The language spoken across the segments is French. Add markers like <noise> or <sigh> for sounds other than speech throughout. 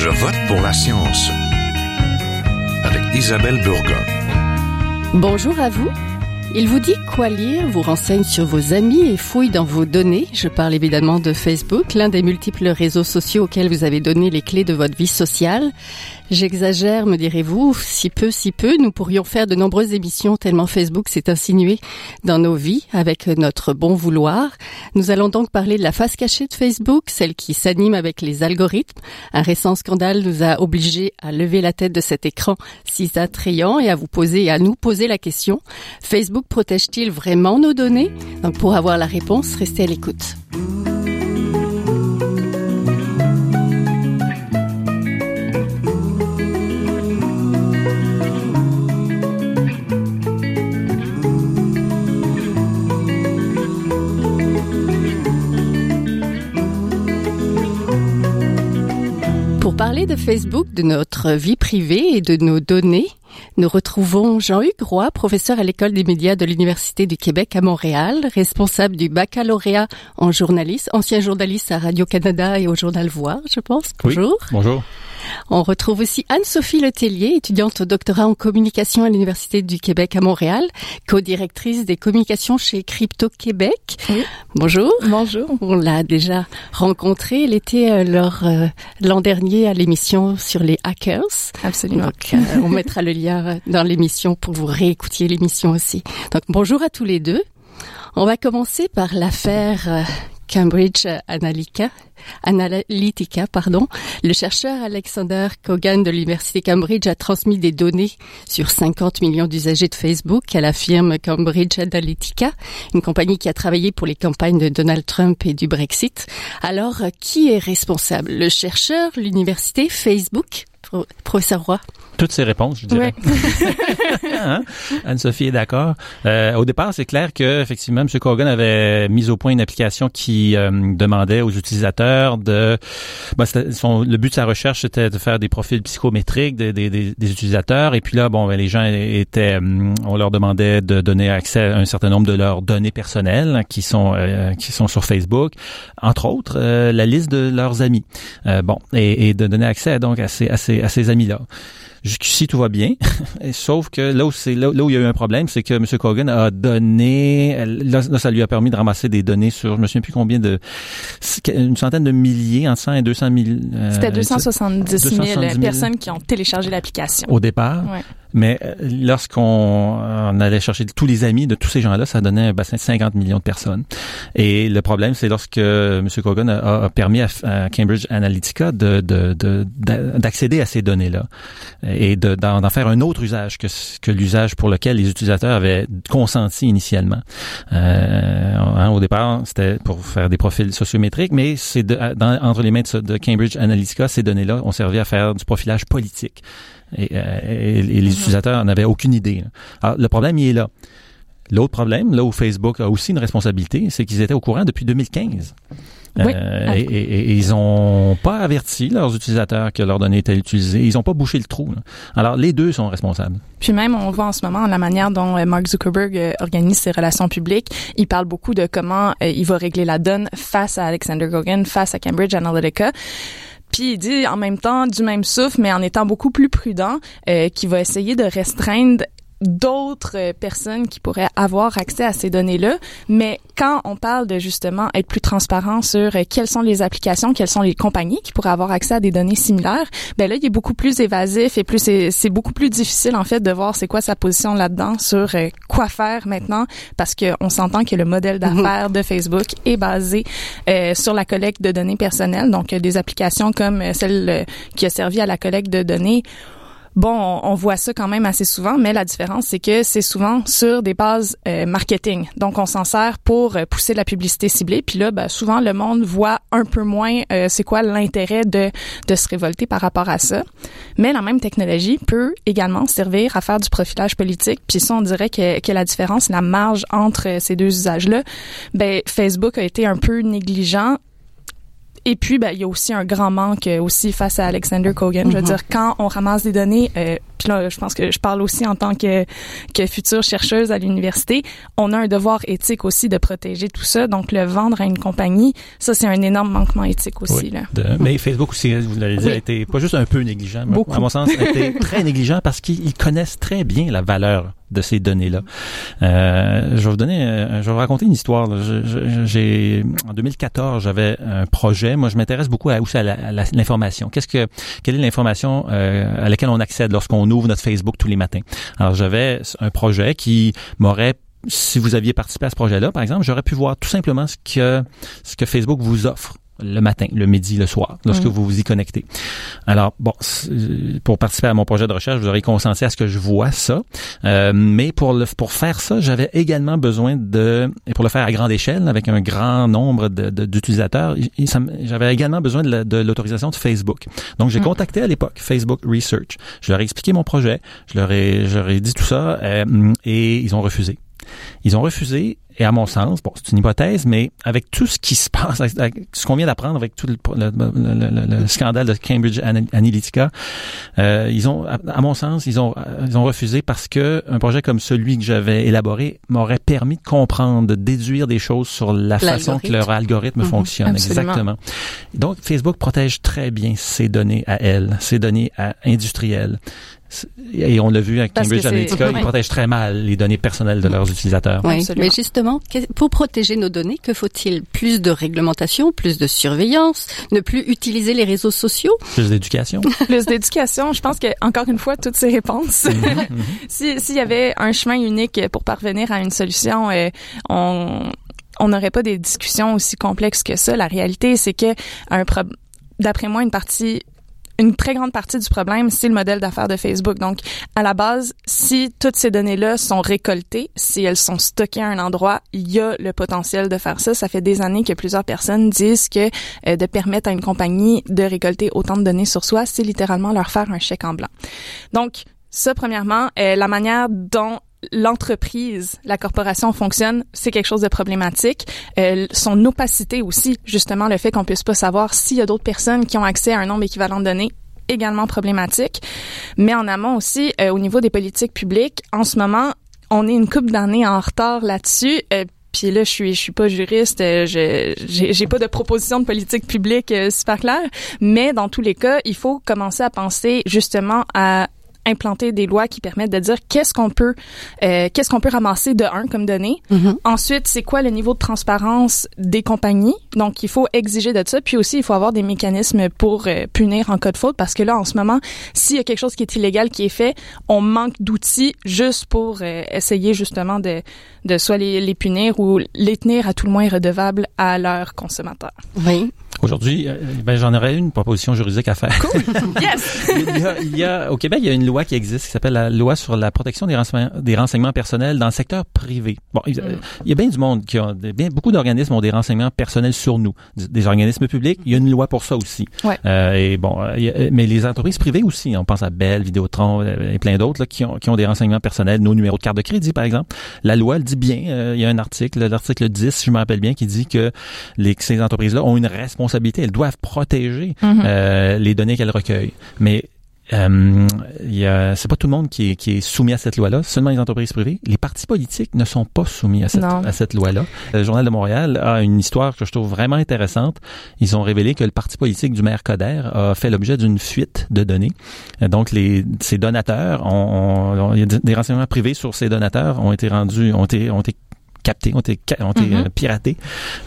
Je vote pour la science avec Isabelle Burgon. Bonjour à vous. Il vous dit quoi lire, vous renseigne sur vos amis et fouille dans vos données. Je parle évidemment de Facebook, l'un des multiples réseaux sociaux auxquels vous avez donné les clés de votre vie sociale. J'exagère, me direz-vous, si peu, si peu, nous pourrions faire de nombreuses émissions tellement Facebook s'est insinué dans nos vies avec notre bon vouloir. Nous allons donc parler de la face cachée de Facebook, celle qui s'anime avec les algorithmes. Un récent scandale nous a obligés à lever la tête de cet écran si attrayant et à vous poser à nous poser la question. Facebook protège-t-il vraiment nos données? Donc pour avoir la réponse, restez à l'écoute. Pour parler de Facebook, de notre vie privée et de nos données, nous retrouvons Jean-Hugues Roy, professeur à l'École des médias de l'Université du Québec à Montréal, responsable du baccalauréat en journalisme, ancien journaliste à Radio-Canada et au Journal Voir, je pense. Bonjour. Oui, bonjour. On retrouve aussi Anne-Sophie Letellier, étudiante au doctorat en communication à l'Université du Québec à Montréal, co-directrice des communications chez Crypto Québec. Oui. Bonjour. Bonjour. On l'a déjà rencontrée. Elle était euh, lors euh, l'an dernier à l'émission sur les hackers. Absolument. Donc, euh, on mettra le lien <laughs> dans l'émission pour vous réécoutiez l'émission aussi. Donc, bonjour à tous les deux. On va commencer par l'affaire Cambridge Analytica, Analytica, pardon. Le chercheur Alexander Kogan de l'université Cambridge a transmis des données sur 50 millions d'usagers de Facebook à la firme Cambridge Analytica, une compagnie qui a travaillé pour les campagnes de Donald Trump et du Brexit. Alors, qui est responsable? Le chercheur, l'université, Facebook? Professeur Roy toutes ces réponses, je dirais. <laughs> hein? Anne-Sophie est d'accord. Euh, au départ, c'est clair que effectivement, M. Corgan avait mis au point une application qui euh, demandait aux utilisateurs de. Ben, son, le but de sa recherche, c'était de faire des profils psychométriques des, des, des, des utilisateurs. Et puis là, bon, ben, les gens étaient, on leur demandait de donner accès à un certain nombre de leurs données personnelles qui sont euh, qui sont sur Facebook, entre autres la liste de leurs amis. bon, et, et, de donner accès donc à ces à ces, à ces amis là. Jusqu'ici, tout va bien. <laughs> Sauf que là où, c'est, là, où il y a eu un problème, c'est que M. Cogan a donné, là, ça lui a permis de ramasser des données sur, je me souviens plus combien de, une centaine de milliers, entre 100 et 200 000. Euh, C'était 270 000, 270 000 personnes qui ont téléchargé l'application. Au départ. Ouais. Mais lorsqu'on on allait chercher tous les amis de tous ces gens-là, ça donnait un bassin de 50 millions de personnes. Et le problème, c'est lorsque M. Kogan a, a permis à, à, Cambridge Analytica de, de, de, d'accéder à ces données-là et de, d'en, faire un autre usage que, que l'usage pour lequel les utilisateurs avaient consenti initialement. Euh, hein, au départ, c'était pour faire des profils sociométriques, mais c'est entre les mains de, de Cambridge Analytica, ces données-là ont servi à faire du profilage politique. Et, euh, et, et, les mm-hmm. utilisateurs n'avaient aucune idée. Alors, le problème, il est là. L'autre problème, là où Facebook a aussi une responsabilité, c'est qu'ils étaient au courant depuis 2015. Oui. Euh, et, et, ils ont pas averti leurs utilisateurs que leurs données étaient utilisées. Ils ont pas bouché le trou. Là. Alors, les deux sont responsables. Puis même, on voit en ce moment la manière dont euh, Mark Zuckerberg organise ses relations publiques. Il parle beaucoup de comment euh, il va régler la donne face à Alexander Gogan, face à Cambridge Analytica. Puis il dit en même temps du même souffle, mais en étant beaucoup plus prudent, euh, qu'il va essayer de restreindre d'autres personnes qui pourraient avoir accès à ces données-là. Mais quand on parle de justement être plus transparent sur quelles sont les applications, quelles sont les compagnies qui pourraient avoir accès à des données similaires, ben là, il est beaucoup plus évasif et plus c'est beaucoup plus difficile en fait de voir c'est quoi sa position là-dedans sur quoi faire maintenant parce qu'on s'entend que le modèle d'affaires de Facebook est basé euh, sur la collecte de données personnelles, donc des applications comme celle qui a servi à la collecte de données bon, on, voit ça quand même assez souvent, mais la différence, c'est que c'est souvent sur des bases euh, marketing. Donc, on s'en sert pour euh, pousser la publicité ciblée. Puis là, ben, souvent, le monde voit un peu moins euh, c'est quoi l'intérêt de, se révolter par rapport à ça. Mais la même technologie peut également servir à faire du profilage politique. Puis ça, on dirait que, que la différence, la marge entre ces deux usages-là, ben, Facebook a été un peu négligent et puis, ben, il y a aussi un grand manque aussi face à Alexander Kogan. Mm -hmm. Je veux dire, quand on ramasse des données euh, puis là, je pense que je parle aussi en tant que, que future chercheuse à l'université, on a un devoir éthique aussi de protéger tout ça. Donc, le vendre à une compagnie, ça, c'est un énorme manquement éthique aussi. Là. mais Facebook aussi, vous l'avez dit, a été pas juste un peu négligent, Beaucoup. à mon sens, a été <laughs> très négligent parce qu'ils connaissent très bien la valeur de ces données-là. Euh, je vais vous donner, euh, je vais vous raconter une histoire. J'ai en 2014, j'avais un projet. Moi, je m'intéresse beaucoup à, aussi à l'information. Qu'est-ce que, quelle est l'information euh, à laquelle on accède lorsqu'on ouvre notre Facebook tous les matins. Alors, j'avais un projet qui m'aurait si vous aviez participé à ce projet-là, par exemple, j'aurais pu voir tout simplement ce que ce que Facebook vous offre le matin, le midi, le soir, lorsque vous vous y connectez. Alors, bon, pour participer à mon projet de recherche, vous aurez consenti à ce que je vois ça. Euh, mais pour le, pour faire ça, j'avais également besoin de, et pour le faire à grande échelle, avec un grand nombre d'utilisateurs, j'avais également besoin de l'autorisation de, Facebook. Donc, j'ai mm. contacté à l'époque Facebook Research. Je leur ai expliqué mon projet, je leur ai, je leur ai dit tout ça, euh, et ils ont refusé. Ils ont refusé et à mon sens, bon, c'est une hypothèse, mais avec tout ce qui se passe, avec ce qu'on vient d'apprendre avec tout le, le, scandale de Cambridge Analytica, euh, ils ont, à, mon sens, ils ont, ils ont refusé parce que un projet comme celui que j'avais élaboré m'aurait permis de comprendre, de déduire des choses sur la façon que leur algorithme mhm. fonctionne. Exactement. Donc, Facebook protège très bien ses données à elle, ses données à, industrielles. Et on l'a vu avec Cambridge Analytica, ils protègent très mal les données personnelles de leurs utilisateurs. Oui, mais justement, pour protéger nos données, que faut-il Plus de réglementation, plus de surveillance, ne plus utiliser les réseaux sociaux? Plus d'éducation. <laughs> plus d'éducation. Je pense que encore une fois, toutes ces réponses. <laughs> Mhm. S'il y avait un chemin unique pour parvenir à une solution, euh, on on n'aurait pas des discussions aussi complexes que ça. La réalité, c'est que un d'après moi, une partie une très grande partie du problème, c'est le modèle d'affaires de Facebook. Donc, à la base, si toutes ces données-là sont récoltées, si elles sont stockées à un endroit, il y a le potentiel de faire ça. Ça fait des années que plusieurs personnes disent que euh, de permettre à une compagnie de récolter autant de données sur soi, c'est littéralement leur faire un chèque en blanc. Donc, ça, premièrement, euh, la manière dont l'entreprise, la corporation fonctionne, c'est quelque chose de problématique. Euh, son opacité aussi, justement, le fait qu'on puisse pas savoir s'il y a d'autres personnes qui ont accès à un nombre équivalent de données également problématique. Mais en amont aussi, euh, au niveau des politiques publiques, en ce moment, on est une couple d'années en retard là-dessus. Euh, puis là, je suis, je suis pas juriste, euh, je j'ai pas de proposition de politique publique super claire, mais dans tous les cas, il faut commencer à penser justement à implanter des lois qui permettent de dire qu'est-ce qu'on peut euh, qu'est-ce qu'on peut ramasser de un comme données. Mm-hmm. Ensuite, c'est quoi le niveau de transparence des compagnies? Donc, il faut exiger de ça. Puis aussi, il faut avoir des mécanismes pour euh, punir en cas de faute parce que là, en ce moment, s'il y a quelque chose qui est illégal qui est fait, on manque d'outils juste pour euh, essayer justement de de soit les, les punir ou les tenir à tout le moins redevables à leurs consommateurs. Oui. Aujourd'hui, euh, ben, j'en aurais une proposition juridique à faire. Cool. <laughs> Yes. il, y a, il y a, au Québec, il y a une loi qui existe qui s'appelle la loi sur la protection des renseignements, des renseignements personnels dans le secteur privé. Bon, il, mm. y a bien du monde qui a, bien beaucoup d'organismes ont des renseignements personnels sur nous, des organismes publics. Il y a une loi pour ça aussi. Ouais. Euh, et bon, mais les entreprises privées aussi. On pense à Bell, Vidéotron euh, et plein d'autres qui ont, qui ont des renseignements personnels, nos numéros de carte de crédit par exemple. La loi elle dit bien. Euh, il y a un article, l'article 10, si je me rappelle bien, qui dit que les, ces entreprises-là ont une responsabilité elles doivent protéger mhm. euh, les données qu'elles recueillent. Mais euh, c'est pas tout le monde qui est, qui est soumis à cette loi-là, seulement les entreprises privées. Les partis politiques ne sont pas soumis à cette, à cette loi-là. Le Journal de Montréal a une histoire que je trouve vraiment intéressante. Ils ont révélé que le parti politique du maire Coder a fait l'objet d'une fuite de données. Donc, les, ces donateurs, ont, des renseignements privés sur ces donateurs ont été rendus, ont été, ont été captés, ont été, ont été mm-hmm. euh, piratés.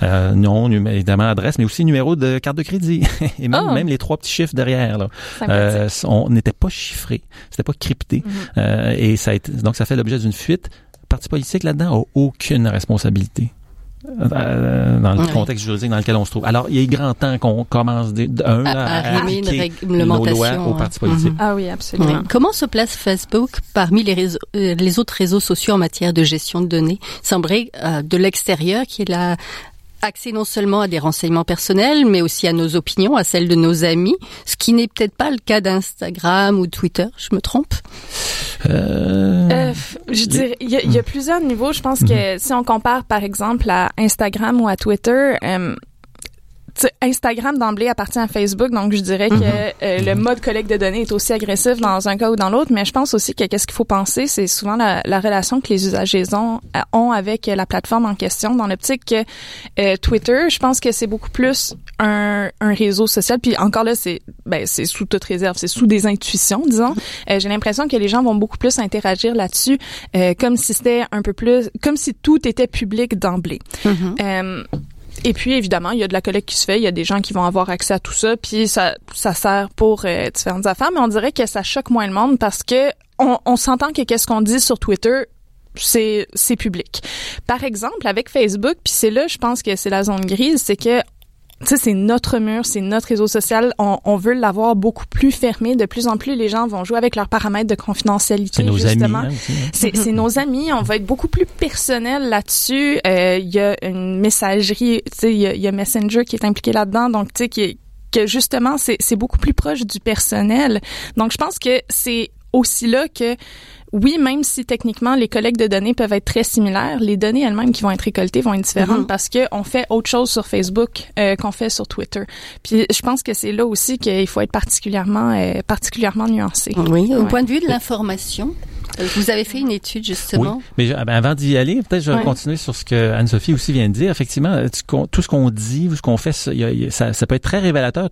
Euh, nom, évidemment, adresse, mais aussi numéro de carte de crédit. <laughs> Et même, oh. même les trois petits chiffres derrière, là, euh, on n'était pas chiffré, c'était pas crypté. Mm-hmm. euh, et ça a été, donc ça fait l'objet d'une fuite. Le parti politique là-dedans a aucune responsabilité. Euh, dans le contexte juridique dans lequel on se trouve. Alors, il est grand temps qu'on commence de, un, à, à, à une réglementation aux partis politiques. Ah oui, absolument. Comment se place Facebook parmi les, réseaux, euh, les autres réseaux sociaux en matière de gestion de données? Semblait euh, de l'extérieur qui est la accès non seulement à des renseignements personnels, mais aussi à nos opinions, à celles de nos amis, ce qui n'est peut-être pas le cas d'Instagram ou Twitter, je me trompe? Euh... Euh, Je dirais, il y, a, y, a plusieurs niveaux. Je pense que mhm. si on compare, par exemple, à Instagram ou à Twitter, euh, Instagram d'emblée appartient à Facebook, donc je dirais que Mhm. euh, le mode collecte de données est aussi agressif dans un cas ou dans l'autre. Mais je pense aussi que qu'est-ce qu'il faut penser, c'est souvent la, la relation que les usagers ont, euh, ont avec la plateforme en question. Dans l'optique que euh, Twitter, je pense que c'est beaucoup plus un, un réseau social. Puis encore là, c'est ben c'est sous toute réserve, c'est sous des intuitions, disons. Euh, J'ai l'impression que les gens vont beaucoup plus interagir là-dessus, euh, comme si c'était un peu plus, comme si tout était public d'emblée. Mhm. Euh, et puis évidemment, il y a de la collecte qui se fait, il y a des gens qui vont avoir accès à tout ça, puis ça ça sert pour euh, différentes affaires, mais on dirait que ça choque moins le monde parce que on, on s'entend que qu'est-ce qu'on dit sur Twitter c'est public. Par exemple, avec Facebook, puis c'est là je pense que c'est la zone grise, c'est que sais, c'est notre mur, c'est notre réseau social. On, on veut l'avoir beaucoup plus fermé. De plus en plus, les gens vont jouer avec leurs paramètres de confidentialité. C'est nos justement. amis. hein, hein. C'est, c'est nos amis, on va être beaucoup plus personnel là-dessus. Euh, Il y a une messagerie, tu sais, il y y a Messenger qui est impliqué là-dedans, donc tu sais qui que justement c'est, c'est beaucoup plus proche du personnel. Donc je pense que c'est aussi là que oui, même si techniquement les collectes de données peuvent être très similaires, les données elles-mêmes qui vont être récoltées vont être différentes Mhm. parce que on fait autre chose sur Facebook euh, qu'on fait sur Twitter. Puis je pense que c'est là aussi qu'il faut être particulièrement euh, particulièrement nuancé. Oui, au Ouais. point de vue de l'information, vous avez fait une étude justement? Oui, mais je- ben, avant d'y aller, peut-être je vais continuer sur ce que Anne-Sophie aussi vient de dire. Effectivement, euh, tout ce qu'on dit ou ce qu'on fait, ça, peut être très révélateur.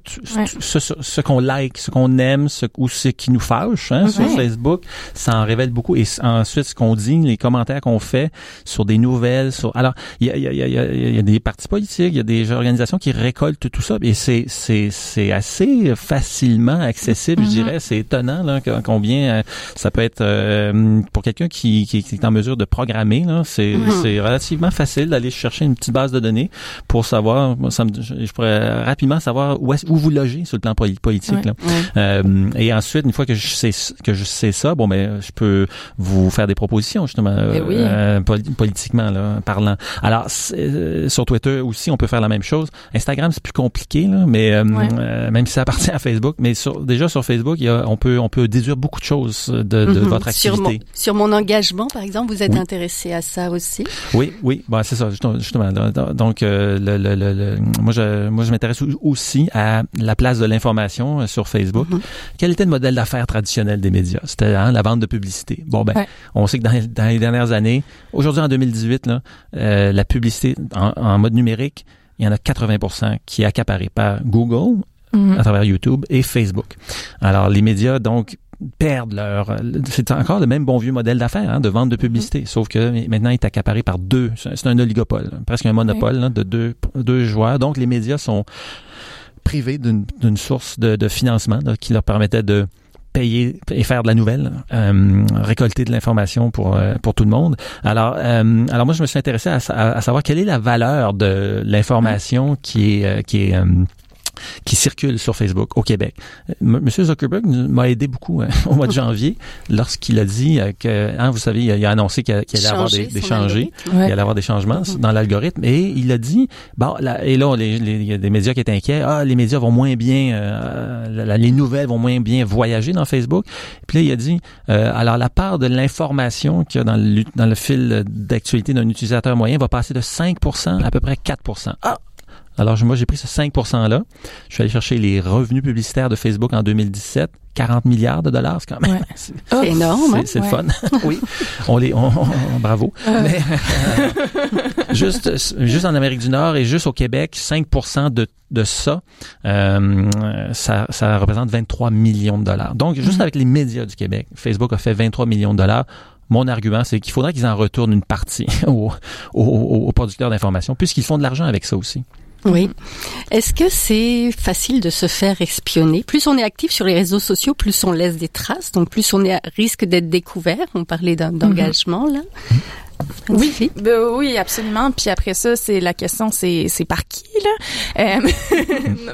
Ce, ce- ce qu'on like, ce qu'on aime, ce, ou ce qui nous fâche hein, sur. Facebook, ça en révèle beaucoup. Et ensuite, ce qu'on dit, les commentaires qu'on fait sur des nouvelles. Sur... Alors, il y a, y, y, y des partis politiques, il y a des organisations qui récoltent tout ça. Et c'est, assez facilement accessible, je Mhm. dirais. C'est étonnant là, combien euh, ça peut être euh, pour quelqu'un qui, qui, qui est en mesure de programmer. C'est, Mhm. c'est relativement facile d'aller chercher une petite base de données pour savoir. moi, Ça me, je, pourrais rapidement savoir où, est, où vous logez sur le plan poli- politique. Ouais. Là. Ouais. Euh, et ensuite, une fois que je sais que je sais ça, bon ben, je peux vous faire des propositions justement Eh oui. euh, poli- politiquement là, parlant. Alors euh, sur Twitter aussi, on peut faire la même chose. Instagram, c'est plus compliqué là, mais euh, Ouais. euh, même si ça appartient à Facebook, mais sur, déjà sur Facebook, il y a, on peut on peut déduire beaucoup de choses de, de Mhm. votre Sur activité. Mon, sur mon engagement, par exemple, vous êtes Oui. intéressé à ça aussi? Oui, oui, bon, c'est ça, justement. Donc, euh, le, le, le, moi, je, moi, je m'intéresse au- aussi à la place de l'information euh, sur Facebook. Mhm. Quel était le modèle d'affaires traditionnel des médias? C'était hein, la vente de publicité. Bon, ben, Ouais. on sait que dans, les- dans les dernières années, aujourd'hui en 2018, là, euh, la publicité en, en mode numérique, il y en a 80 qui est accaparé par Google, Mhm. à travers YouTube et Facebook. Alors, les médias, donc, perdent leur... C'est encore le même bon vieux modèle d'affaires, hein, de vente de publicité, sauf que maintenant, il est accaparé par deux. C'est un oligopole, presque un monopole là, de deux, deux joueurs. Donc, les médias sont privés d'une source de, de financement là, qui leur permettait de payer et faire de la nouvelle, euh, récolter de l'information pour euh, pour tout le monde. Alors euh, alors moi je me suis intéressé à, à savoir quelle est la valeur de l'information qui est qui est euh, qui circule sur Facebook au Québec. Euh, Monsieur Zuckerberg m'a aidé beaucoup hein, <laughs> au mois de janvier lorsqu'il a dit euh, que, hein, vous savez, il a, annoncé qu'il allait avoir des, changés, il allait avoir des changements Mhm. dans l'algorithme et il a dit, bon, là, et là, il y a des médias qui étaient inquiets, ah, les médias vont moins bien, euh, la- les nouvelles vont moins bien voyager dans Facebook. Puis là, il a dit, euh, alors la part de l'information qu'il y a dans le, dans le fil d'actualité d'un utilisateur moyen va passer de 5% à, à peu près 4%. Ah! Alors, moi, j'ai pris ce 5%-là. Je suis allé chercher les revenus publicitaires de Facebook en 2017. 40 milliards de dollars, c'est quand même. Ouais. C'est énorme. hein? c'est- Ouais. fun. <laughs> oui. On les, on, on- bravo. Mais, euh, juste, juste en Amérique du Nord et juste au Québec, 5% de, de ça, euh, ça, ça représente 23 millions de dollars. Donc, juste Mhm. avec les médias du Québec, Facebook a fait 23 millions de dollars. Mon argument, c'est qu'il faudrait qu'ils en retournent une partie <laughs> aux, aux, aux producteurs d'information, puisqu'ils font de l'argent avec ça aussi. Oui. Est-ce que c'est facile de se faire espionner? Plus on est actif sur les réseaux sociaux, plus on laisse des traces, donc plus on est à risque d'être découvert. On parlait d'un- d'engagement là. Oui, ben oui, absolument. Puis après ça, c'est la question, c'est c'est par qui là? Euh,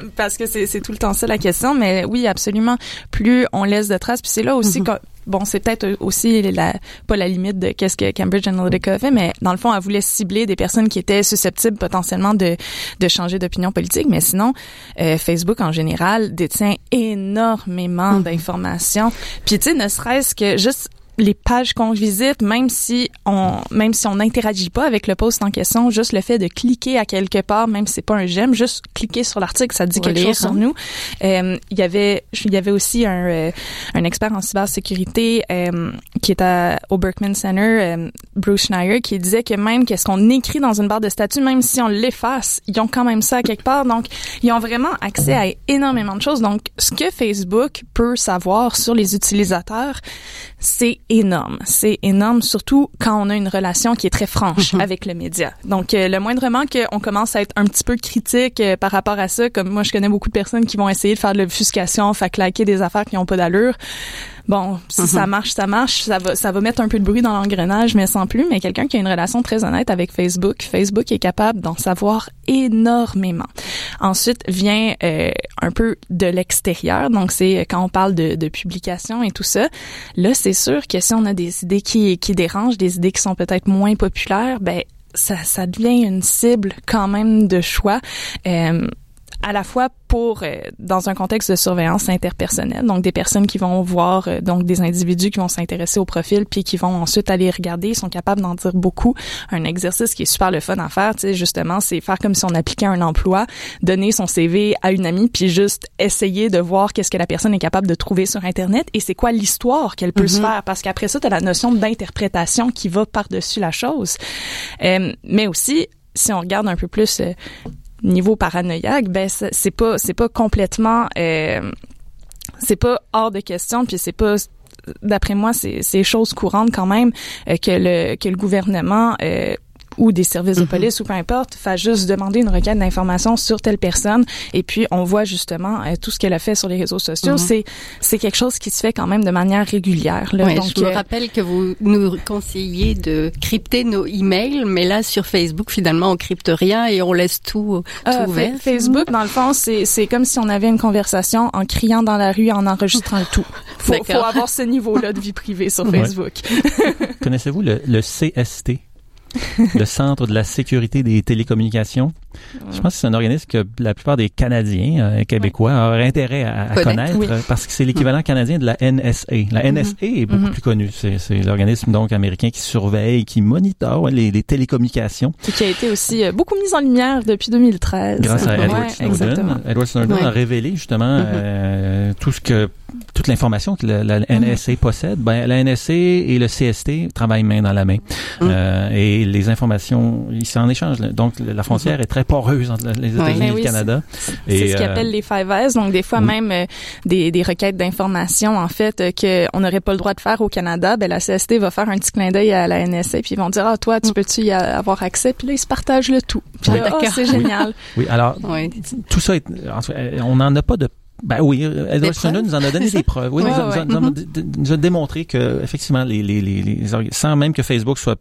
<laughs> Parce que c'est tout le temps ça la question. Mais oui, absolument. Plus on laisse de traces, puis c'est là aussi Mhm. que bon, c'est peut-être aussi la pas la limite de qu'est-ce que Cambridge Analytica fait, mais dans le fond, elle voulait cibler des personnes qui étaient susceptibles potentiellement de de changer d'opinion politique. Mais sinon, euh, Facebook en général détient énormément Mhm. d'informations. Puis tu sais, ne serait-ce que juste les pages qu'on visite, même si on même si on n'interagit pas avec le post en question, juste le fait de cliquer à quelque part, même si c'est pas un j'aime, juste cliquer sur l'article, ça dit quelque chose sur nous. Euh, il y avait il y avait aussi un euh, un expert en cybersécurité euh, qui est à, au Berkman Center, euh, Bruce Schneier, qui disait que même qu'est-ce qu'on écrit dans une barre de statut, même si on l'efface, ils ont quand même ça à quelque part. Donc, ils ont vraiment accès à énormément de choses. Donc, ce que Facebook peut savoir sur les utilisateurs, c'est énorme. C'est énorme, surtout quand on a une relation qui est très franche mhm. avec le média. Donc, euh, le moindrement qu'on commence à être un petit peu critique euh, par rapport à ça, comme moi, je connais beaucoup de personnes qui vont essayer de faire de l'obfuscation, faire claquer des affaires qui n'ont pas d'allure. Bon, si ça mhm. marche, ça marche. Ça va, ça va mettre un peu de bruit dans l'engrenage, mais sans plus. Mais quelqu'un qui a une relation très honnête avec Facebook, Facebook est capable d'en savoir énormément. Ensuite vient euh, un peu de l'extérieur. Donc, c'est quand on parle de, de publication et tout ça. Là, c'est sûr que si on a des idées qui, qui dérangent, des idées qui sont peut-être moins populaires, ben ça, ça devient une cible quand même de choix. Euh, à la fois pour euh, dans un contexte de surveillance interpersonnelle, donc des personnes qui vont voir euh, donc des individus qui vont s'intéresser au profil puis qui vont ensuite aller regarder, ils sont capables d'en dire beaucoup. Un exercice qui est super le fun à faire, tu sais justement, c'est faire comme si on appliquait un emploi, donner son CV à une amie puis juste essayer de voir qu'est-ce que la personne est capable de trouver sur internet et c'est quoi l'histoire qu'elle peut se mm-hmm. faire parce qu'après ça tu as la notion d'interprétation qui va par-dessus la chose. Euh, mais aussi si on regarde un peu plus niveau paranoïaque, ben c'est pas c'est pas complètement euh, c'est pas hors de question puis c'est pas d'après moi c'est c'est chose courante quand même euh, que le que le gouvernement euh, ou des services de mhm. police ou peu importe, fait juste demander une requête d'information sur telle personne et puis on voit justement euh, tout ce qu'elle a fait sur les réseaux sociaux. Mhm. C'est c'est quelque chose qui se fait quand même de manière régulière. Là. Donc, je me euh, rappelle que vous nous conseillez de crypter nos emails, mais là sur Facebook finalement on crypte rien et on laisse tout, tout euh, ouvert. Facebook dans le fond c'est c'est comme si on avait une conversation en criant dans la rue en enregistrant le tout. <laughs> Faut, faut avoir ce niveau-là de vie privée sur Facebook. <laughs> Connaissez-vous le, le CST le Centre de la sécurité des télécommunications. Je pense que c'est un organisme que la plupart des Canadiens euh, québécois auraient intérêt à, connaître parce que c'est l'équivalent canadien de la NSA. La mm-hmm. NSA est beaucoup mm-hmm. plus connue. C'est l'organisme donc américain qui surveille, qui monitore les, télécommunications. Et qui a été aussi euh, beaucoup mis en lumière depuis 2013. Grâce à Edward Snowden. Edward Snowden a révélé justement mm-hmm. euh, tout ce que toute l'information que la, NSA possède, ben, la NSA et le CST travaillent main dans la main. Euh, et les informations, ils s'en échangent. Donc, la frontière est très poreuse entre les États-Unis et le Canada. C'est ce qu'ils appellent les Five S. Donc, des fois, même euh, des, des, requêtes d'informations, en fait, euh, qu'on n'aurait pas le droit de faire au Canada, ben, la CST va faire un petit clin d'œil à la NSA, puis ils vont dire, ah, toi, tu mm. peux-tu y avoir accès? Puis là, ils se partagent le tout. Puis là, oh, c'est génial. Oui, alors, tout ça, est, on n'en a pas de ben oui, Edward Snowden nous en a donné des preuves. Oui, nous, a, démontré que effectivement, les, les, les, sans même que Facebook soit,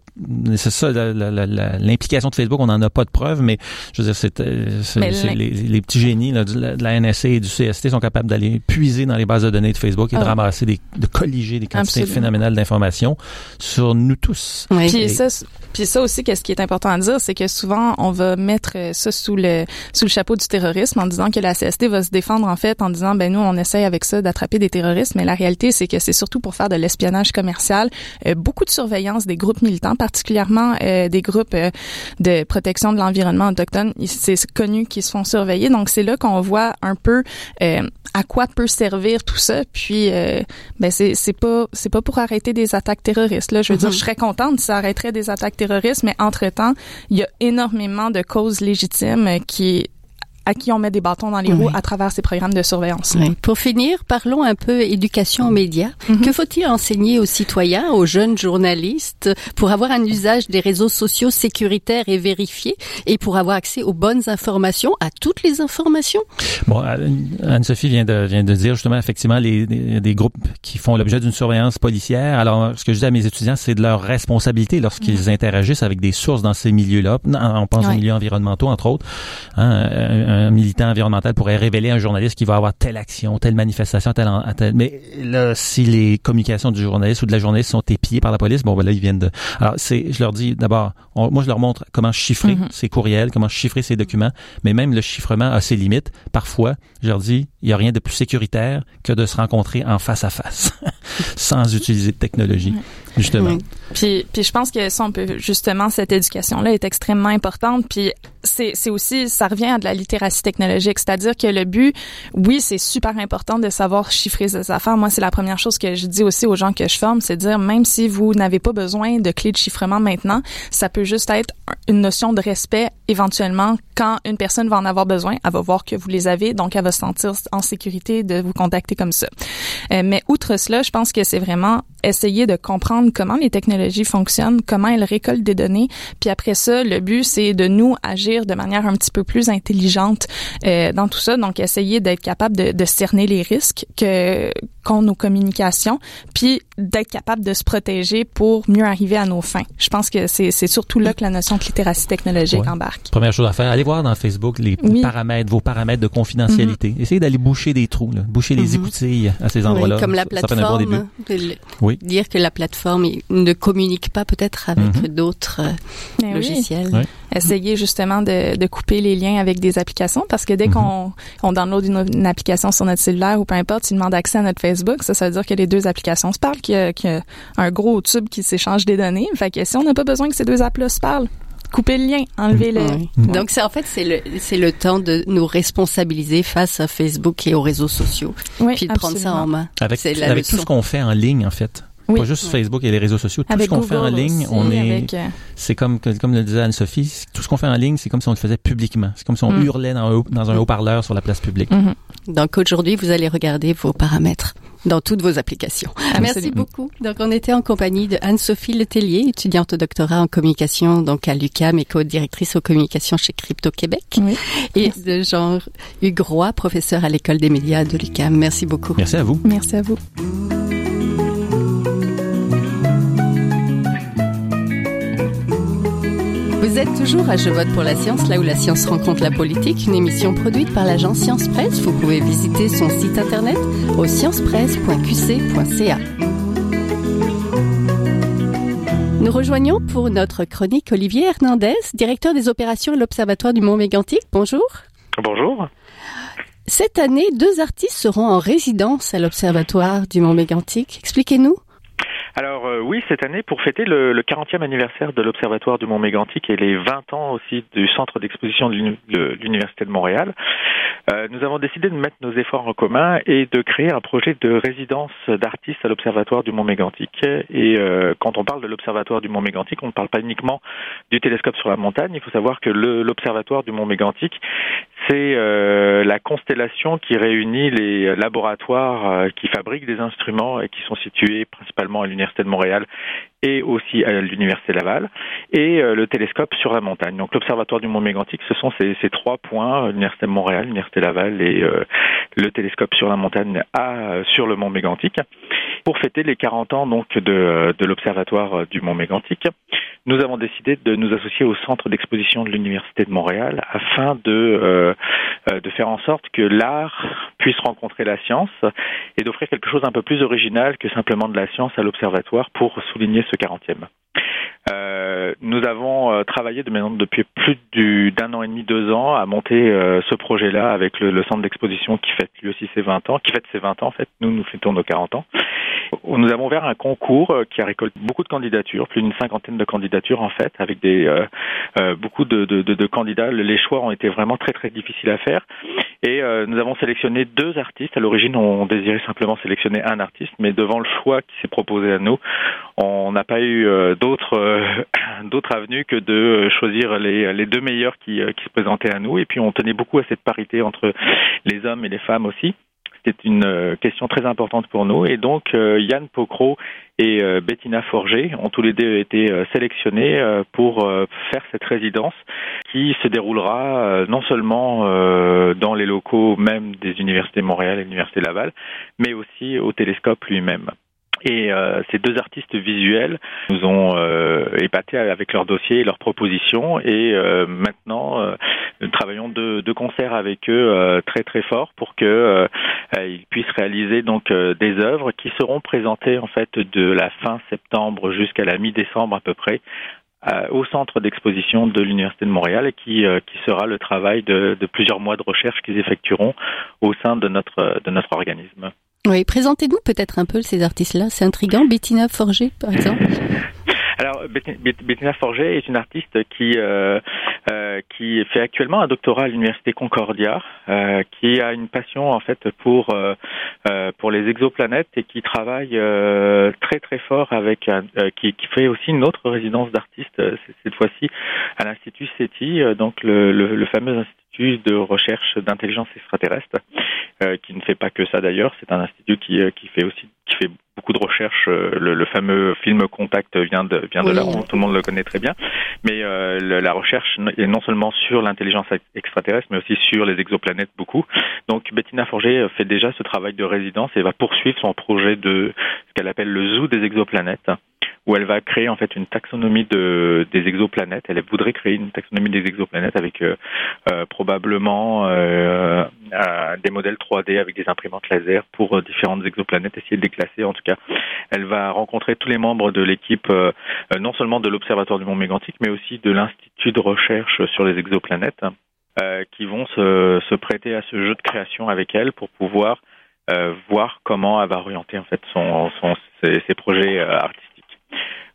c'est ça, l'implication de Facebook, on n'en a pas de preuves, mais je veux dire, c'est, euh, les, petits génies de, la, NSA et du CST sont capables d'aller puiser dans les bases de données de Facebook et de ah. ramasser des, de colliger des quantités phénoménales d'informations sur nous tous. Puis ça, puis ça aussi, qu'est-ce qui est important à dire, c'est que souvent on va mettre ça sous le sous le chapeau du terrorisme en disant que la CST va se défendre en fait en disant ben nous on essaye avec ça d'attraper des terroristes, mais la réalité c'est que c'est surtout pour faire de l'espionnage commercial, euh, beaucoup de surveillance des groupes militants, particulièrement euh, des groupes euh, de protection de l'environnement autochtone. C'est connu qu'ils se font surveiller, donc c'est là qu'on voit un peu à quoi peut servir tout ça. Puis ben c'est c'est pas c'est pas pour arrêter des attaques terroristes. Là, je veux dire, mm-hmm. je serais contente si ça arrêterait des attaques terroristes, mais entre temps, il y a énormément de causes légitimes qui à qui on met des bâtons dans les roues à travers ces programmes de surveillance. Pour finir, parlons un peu éducation aux médias. Mhm. Que faut-il enseigner aux citoyens, aux jeunes journalistes, pour avoir un usage des réseaux sociaux sécuritaires et vérifiés, et pour avoir accès aux bonnes informations, à toutes les informations? Bon, Anne-Sophie vient de, vient de dire justement effectivement les, des groupes qui font l'objet d'une surveillance policière. Alors, ce que je dis à mes étudiants, c'est de leur responsabilité lorsqu'ils mhm. interagissent avec des sources dans ces milieux-là. On pense aux milieux environnementaux, entre autres. Hein, un militant environnemental pourrait révéler à un journaliste qu'il va avoir telle action, telle manifestation, telle, telle, mais là, si les communications du journaliste ou de la journaliste sont épiées par la police, bon, ben là, ils viennent de. Alors, c'est, je leur dis d'abord, moi, je leur montre comment chiffrer mm-hmm. ces courriels, comment chiffrer ces documents, mais même le chiffrement a ses limites. Parfois, je leur dis, il y a rien de plus sécuritaire que de se rencontrer en face à face, <laughs> sans utiliser de technologie. Justement. Puis, puis je pense que ça, on peut justement cette éducation-là est extrêmement importante. Puis c'est, aussi, ça revient à de la littératie technologique, c'est-à-dire que le but, oui, c'est super important de savoir chiffrer ces affaires. Moi, c'est la première chose que je dis aussi aux gens que je forme, c'est de dire même si vous n'avez pas besoin de clés de chiffrement maintenant, ça peut juste être une notion de respect éventuellement quand une personne va en avoir besoin, elle va voir que vous les avez, donc elle va se sentir en sécurité de vous contacter comme ça. Euh, mais outre cela, je pense que c'est vraiment essayer de comprendre comment les technologies fonctionnent, comment elles récoltent des données, puis après ça, le but c'est de nous agir de manière un petit peu plus intelligente euh, dans tout ça. Donc essayer d'être capable de, de cerner les risques que qu'ont nos communications, puis d'être capable de se protéger pour mieux arriver à nos fins. Je pense que c'est surtout là que la notion de littératie technologique embarque. Première chose à faire, allez voir dans Facebook les paramètres, vos paramètres de confidentialité. Mm-hmm. Essayez d'aller boucher des trous, là, boucher les mm-hmm. écoutilles à ces endroits-là. comme la plateforme. Oui. Dire que la plateforme ne communique pas peut-être avec mm-hmm. d'autres euh, ben logiciels. Oui. Essayer justement de, de, couper les liens avec des applications parce que dès qu'on on download une, une, application sur notre cellulaire ou peu importe, il demande accès à notre Facebook, ça, ça veut dire que les deux applications se parlent, qu'il y, a un gros tube qui s'échange des données. Fait que si on n'a pas besoin que ces deux apps-là se parlent, couper le lien, enlever le. Donc c'est en fait c'est le c'est le temps de nous responsabiliser face à Facebook et aux réseaux sociaux, puis de prendre ça en main. Avec, avec tout ce qu'on fait en ligne en fait. Pas juste Facebook et les réseaux sociaux. Tout ce qu'on fait en ligne, on est. Euh, c'est comme comme le disait Anne-Sophie, tout ce qu'on fait en ligne, c'est comme si on le faisait publiquement. C'est comme si on mm. hurlait dans, dans un haut-parleur sur la place publique. Mm-hmm. Donc aujourd'hui, vous allez regarder vos paramètres dans toutes vos applications. Merci beaucoup. Donc, on était en compagnie de Anne-Sophie Letellier, étudiante au doctorat en communication, donc à l'UCAM et co-directrice aux communications chez Crypto Québec. Oui. Et de Jean Hugues Roy, professeur à l'école des médias de l'UCAM. Merci beaucoup. Merci à vous. Merci à vous. Vous êtes toujours à Je vote pour la science, là où la science rencontre la politique, une émission produite par l'agence Science Presse. Vous pouvez visiter son site internet au sciencepresse.qc.ca. Nous rejoignons pour notre chronique Olivier Hernandez, directeur des opérations à l'Observatoire du Mont Mégantic. Bonjour. Bonjour. Cette année, deux artistes seront en résidence à l'Observatoire du Mont Mégantic. Expliquez-nous. Alors euh, oui, cette année, pour fêter le, le 40e anniversaire de l'Observatoire du Mont Mégantic et les 20 ans aussi du centre d'exposition de l'Université de Montréal, euh, nous avons décidé de mettre nos efforts en commun et de créer un projet de résidence d'artistes à l'Observatoire du Mont Mégantic. Et euh, quand on parle de l'Observatoire du Mont Mégantic, on ne parle pas uniquement du télescope sur la montagne. Il faut savoir que l'Observatoire du Mont Mégantic, c'est la constellation qui réunit les laboratoires qui fabriquent des instruments et qui sont situés principalement à l'Université de Montréal et aussi à l'Université Laval, et euh, le télescope sur la montagne. Donc l'Observatoire du Mont Mégantic, ce sont ces, trois points, l'Université de Montréal, l'Université Laval et le télescope sur la montagne à, sur le Mont Mégantic, pour fêter les 40 ans de, de l'Observatoire du Mont Mégantic nous avons décidé de nous associer au centre d'exposition de l'Université de Montréal afin de, euh, euh, de faire en sorte que l'art puisse rencontrer la science et d'offrir quelque chose un peu plus original que simplement de la science à l'observatoire pour souligner ce 40e. Euh, nous avons euh, travaillé de maintenant depuis plus d'un an et demi, deux ans à monter ce projet-là avec le, le centre d'exposition qui fête lui aussi ses 20 ans, qui fête ses 20 ans en fait. Nous, nous fêtons nos 40 ans. Nous avons ouvert un concours qui a récolté beaucoup de candidatures, plus d'une cinquantaine de candidatures en fait, avec des beaucoup de, de, de, candidats. Les choix ont été vraiment très très difficiles à faire. Et nous avons sélectionné deux artistes. À l'origine, on désirait simplement sélectionner un artiste, mais devant le choix qui s'est proposé à nous, on n'a pas eu d'autres euh, <coughs> d'autres avenues que de choisir les, deux meilleurs euh, qui se présentaient à nous. Et puis on tenait beaucoup à cette parité entre les hommes et les femmes aussi. C'était une euh, question très importante pour nous. Et donc Yann Pocro et Bettina Forger ont tous les deux été sélectionnés pour faire cette résidence qui se déroulera non seulement dans les locaux même des universités Montréal et l'université Laval, mais aussi au télescope lui-même. Et euh, ces deux artistes visuels nous ont euh, épatés avec leurs dossiers et leurs propositions. Et euh, maintenant, euh, nous travaillons de, concert avec eux très très fort pour que ils puissent réaliser donc des œuvres qui seront présentées en fait de la fin septembre jusqu'à la mi-décembre à peu près au centre d'exposition de l'Université de Montréal et qui, qui sera le travail de, de plusieurs mois de recherche qu'ils effectueront au sein de notre, de notre organisme. Oui, présentez-nous peut-être un peu ces artistes-là. C'est intriguant. Bettina Forger, par exemple. <laughs> Alors, Bettina Forget est une artiste qui euh, euh, qui fait actuellement un doctorat à l'université Concordia, euh, qui a une passion en fait pour pour les exoplanètes et qui travaille très très fort avec qui, qui fait aussi une autre résidence d'artiste cette fois-ci à l'institut SETI, donc le, le, le fameux institut de recherche d'intelligence extraterrestre, euh, qui ne fait pas que ça d'ailleurs. C'est un institut qui, qui fait aussi qui fait beaucoup de recherches. Euh, le, le, fameux film Contact vient de vient de là, tout le monde le connaît très bien. Mais euh, le, la recherche est non seulement sur l'intelligence extraterrestre, mais aussi sur les exoplanètes beaucoup. Donc Bettina Forger fait déjà ce travail de résidence et va poursuivre son projet de ce qu'elle appelle le zoo des exoplanètes où elle va créer en fait une taxonomie de, des exoplanètes. Elle voudrait créer une taxonomie des exoplanètes avec euh, euh, probablement euh, des modèles 3D avec des imprimantes laser pour différentes exoplanètes, essayer de les classer. En tout cas, elle va rencontrer tous les membres de l'équipe, non seulement de l'Observatoire du Mont Mégantic, mais aussi de l'Institut de recherche sur les exoplanètes, qui vont se, se, prêter à ce jeu de création avec elle pour pouvoir voir comment elle va orienter en fait son, son ses projets artistiques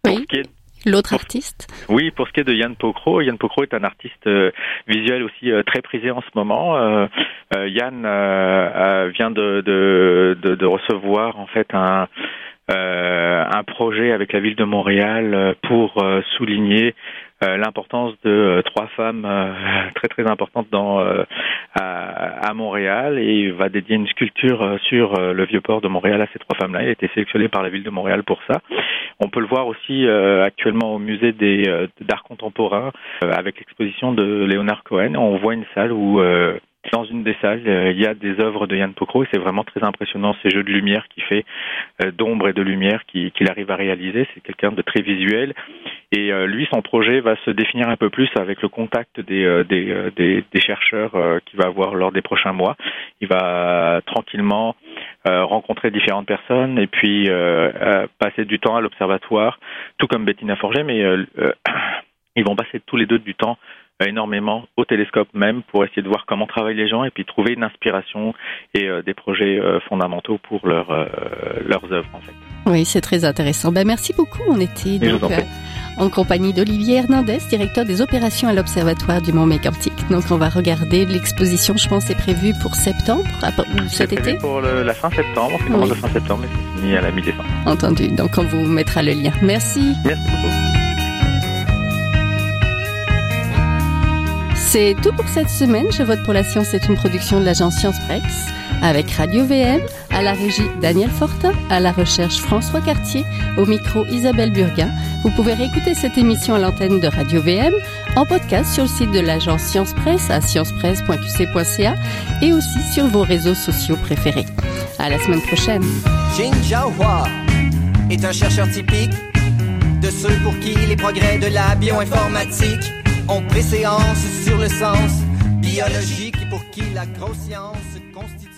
oui. L'autre artiste Oui, pour ce qui est de Yann Pokro, Yann Pokro est un artiste euh, visuel aussi euh, très prisé en ce moment. Euh, Yann vient de, de, de, de, recevoir en fait un, un projet avec la ville de Montréal pour souligner euh, l'importance de euh, trois femmes euh, <laughs> très très importantes dans à, à, Montréal et il va dédier une sculpture sur le vieux port de Montréal à ces trois femmes-là. Il a été sélectionné par la ville de Montréal pour ça. On peut le voir aussi actuellement au musée des d'art contemporain avec l'exposition de Léonard Cohen. On voit une salle où dans une des salles, il y a des œuvres de Yann Pokro et c'est vraiment très impressionnant ces jeux de lumière qu'il fait, d'ombre et de lumière qu'il arrive à réaliser. C'est quelqu'un de très visuel et euh, lui, son projet va se définir un peu plus avec le contact des, euh, des, euh, chercheurs qu'il va avoir lors des prochains mois. Il va tranquillement rencontrer différentes personnes et puis passer du temps à l'observatoire, tout comme Bettina Forget, mais <clears throat> ils vont passer tous les deux du temps énormément au télescope même pour essayer de voir comment travaillent les gens et puis trouver une inspiration et des projets fondamentaux pour leur, leurs œuvres en fait. Oui, c'est très intéressant. Ben, merci beaucoup. On était donc en compagnie d'Olivier Hernandez, directeur des opérations à l'Observatoire du Mont Mégantic. Donc, on va regarder l'exposition, je pense, est prévue pour septembre, ou cet été Pour le, la fin septembre, on commence oui. fin septembre, mais c'est fini à la mi-décembre. Entendu. Donc, on vous mettra le lien. Merci. Merci beaucoup. C'est tout pour cette semaine. Je vote pour la science. C'est une production de l'agence Science Presse avec Radio VM, à la régie Daniel Fortin, à la recherche François Cartier, au micro Isabelle Burguin. Vous pouvez réécouter cette émission à l'antenne de Radio VM, en podcast sur le site de l'agence Science Presse à sciencepresse.qc.ca et aussi sur vos réseaux sociaux préférés. À la semaine prochaine. Jin est un chercheur typique de ceux pour qui les progrès de la bioinformatique ont préséance sur le sens biologique pour qui la grosse science constitue